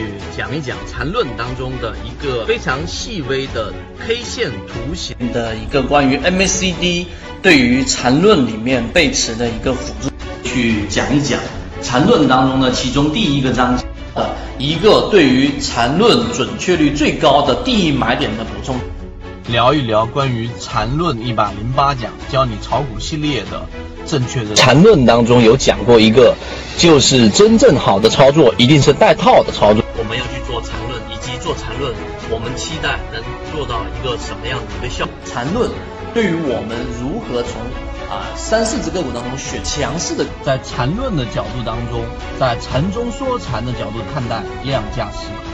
去讲一讲缠论当中的一个非常细微的 K 线图形的一个关于 MACD 对于缠论里面背驰的一个辅助，去讲一讲缠论当中的其中第一个章节的一个对于缠论准确率最高的第一买点的补充。聊一聊关于缠论一百零八讲教你炒股系列的正确的缠论当中有讲过一个，就是真正好的操作一定是带套的操作。我们要去做缠论，以及做缠论，我们期待能做到一个什么样的一个效果？缠论对于我们如何从啊三四只个股当中选强势的，在缠论的角度当中，在缠中说禅的角度看待量价时，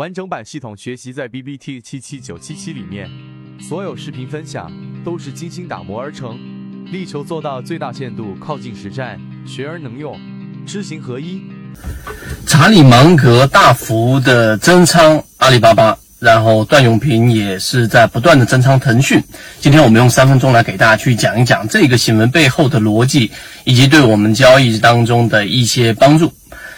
完整版系统学习在 B B T 七七九七七里面，所有视频分享都是精心打磨而成，力求做到最大限度靠近实战，学而能用，知行合一。查理芒格大幅的增仓阿里巴巴，然后段永平也是在不断的增仓腾讯。今天我们用三分钟来给大家去讲一讲这个新闻背后的逻辑，以及对我们交易当中的一些帮助。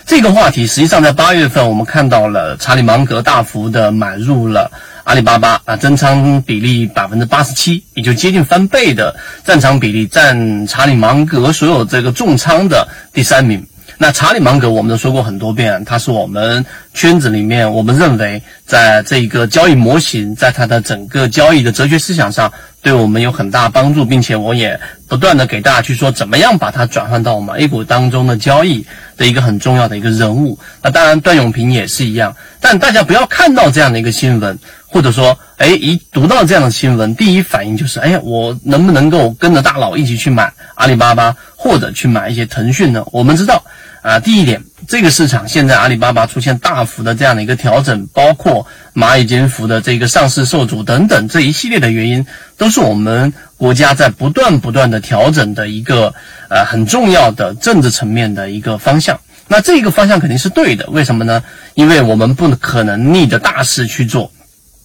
这个话题实际上在八月份，我们看到了查理芒格大幅的买入了阿里巴巴啊，增仓比例百分之八十七，也就接近翻倍的占仓比例，占查理芒格所有这个重仓的第三名。那查理芒格我们都说过很多遍，他是我们圈子里面我们认为在这个交易模型，在他的整个交易的哲学思想上，对我们有很大帮助，并且我也不断的给大家去说，怎么样把它转换到我们 A 股当中的交易的一个很重要的一个人物。那当然段永平也是一样，但大家不要看到这样的一个新闻，或者说，哎，一读到这样的新闻，第一反应就是，哎，我能不能够跟着大佬一起去买阿里巴巴，或者去买一些腾讯呢？我们知道。啊，第一点，这个市场现在阿里巴巴出现大幅的这样的一个调整，包括蚂蚁金服的这个上市受阻等等这一系列的原因，都是我们国家在不断不断的调整的一个呃很重要的政治层面的一个方向。那这个方向肯定是对的，为什么呢？因为我们不可能逆着大势去做。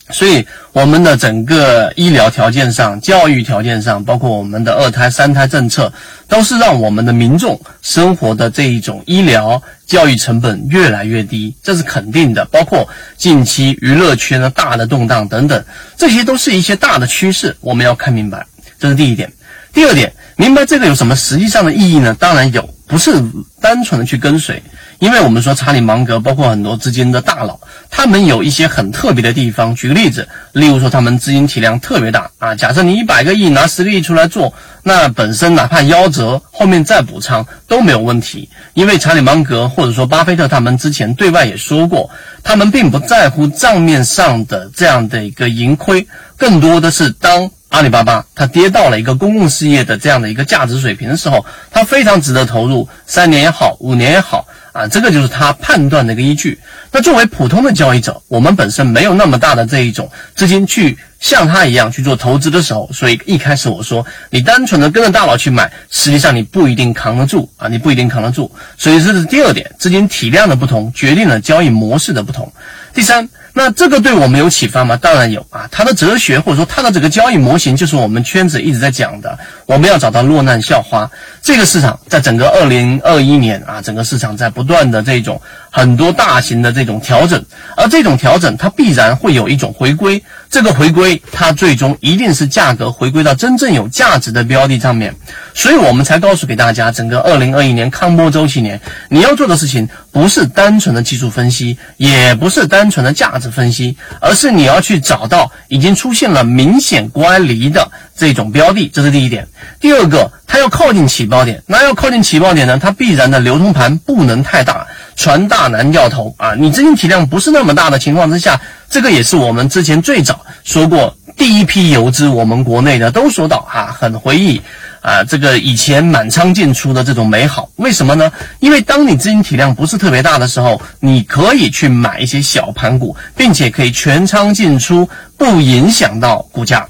所以，我们的整个医疗条件上、教育条件上，包括我们的二胎、三胎政策，都是让我们的民众生活的这一种医疗、教育成本越来越低，这是肯定的。包括近期娱乐圈的大的动荡等等，这些都是一些大的趋势，我们要看明白。这是第一点。第二点，明白这个有什么实际上的意义呢？当然有，不是单纯的去跟随。因为我们说查理芒格，包括很多资金的大佬，他们有一些很特别的地方。举个例子，例如说他们资金体量特别大啊。假设你一百个亿拿十个亿出来做，那本身哪怕夭折，后面再补仓都没有问题。因为查理芒格或者说巴菲特他们之前对外也说过，他们并不在乎账面上的这样的一个盈亏，更多的是当阿里巴巴它跌到了一个公共事业的这样的一个价值水平的时候，它非常值得投入，三年也好，五年也好。啊，这个就是他判断的一个依据。那作为普通的交易者，我们本身没有那么大的这一种资金去像他一样去做投资的时候，所以一开始我说，你单纯的跟着大佬去买，实际上你不一定扛得住啊，你不一定扛得住。所以这是第二点，资金体量的不同决定了交易模式的不同。第三。那这个对我们有启发吗？当然有啊！它的哲学或者说它的这个交易模型，就是我们圈子一直在讲的。我们要找到落难校花。这个市场在整个二零二一年啊，整个市场在不断的这种很多大型的这种调整，而这种调整它必然会有一种回归。这个回归它最终一定是价格回归到真正有价值的标的上面，所以我们才告诉给大家，整个二零二一年康波周期年，你要做的事情不是单纯的技术分析，也不是单纯的价值分析，而是你要去找到已经出现了明显乖离的这种标的，这是第一点。第二个，它要靠近起爆点，那要靠近起爆点呢，它必然的流通盘不能太大。船大难掉头啊！你资金体量不是那么大的情况之下，这个也是我们之前最早说过，第一批游资我们国内的都说到哈，很回忆啊，这个以前满仓进出的这种美好。为什么呢？因为当你资金体量不是特别大的时候，你可以去买一些小盘股，并且可以全仓进出，不影响到股价。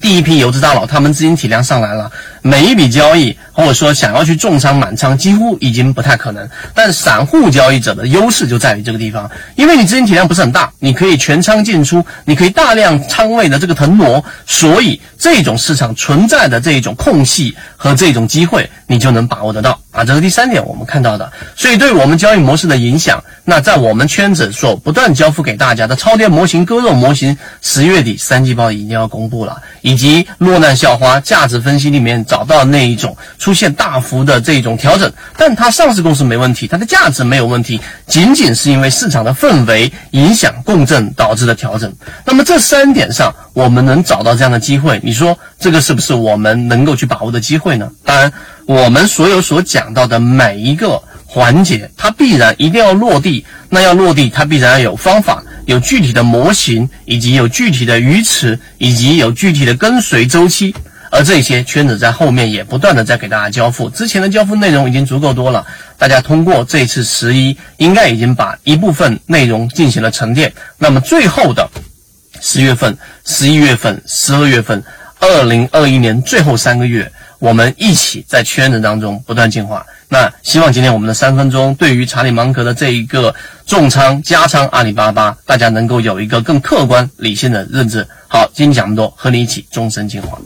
第一批游资大佬，他们资金体量上来了。每一笔交易，或者说想要去重仓满仓，几乎已经不太可能。但散户交易者的优势就在于这个地方，因为你资金体量不是很大，你可以全仓进出，你可以大量仓位的这个腾挪，所以这种市场存在的这种空隙和这种机会，你就能把握得到啊。这是第三点我们看到的。所以对我们交易模式的影响，那在我们圈子所不断交付给大家的超跌模型、割肉模型，十月底三季报已经要公布了，以及落难校花价值分析里面找。到那一种出现大幅的这种调整，但它上市公司没问题，它的价值没有问题，仅仅是因为市场的氛围影响共振导致的调整。那么这三点上，我们能找到这样的机会，你说这个是不是我们能够去把握的机会呢？当然，我们所有所讲到的每一个环节，它必然一定要落地。那要落地，它必然要有方法，有具体的模型，以及有具体的鱼池，以及有具体的跟随周期。而这些圈子在后面也不断的在给大家交付，之前的交付内容已经足够多了，大家通过这次十一，应该已经把一部分内容进行了沉淀。那么最后的十月份、十一月份、十二月份，二零二一年最后三个月，我们一起在圈子当中不断进化。那希望今天我们的三分钟对于查理芒格的这一个重仓加仓阿里巴巴，大家能够有一个更客观理性的认知。好，今天讲这么多，和你一起终身进化。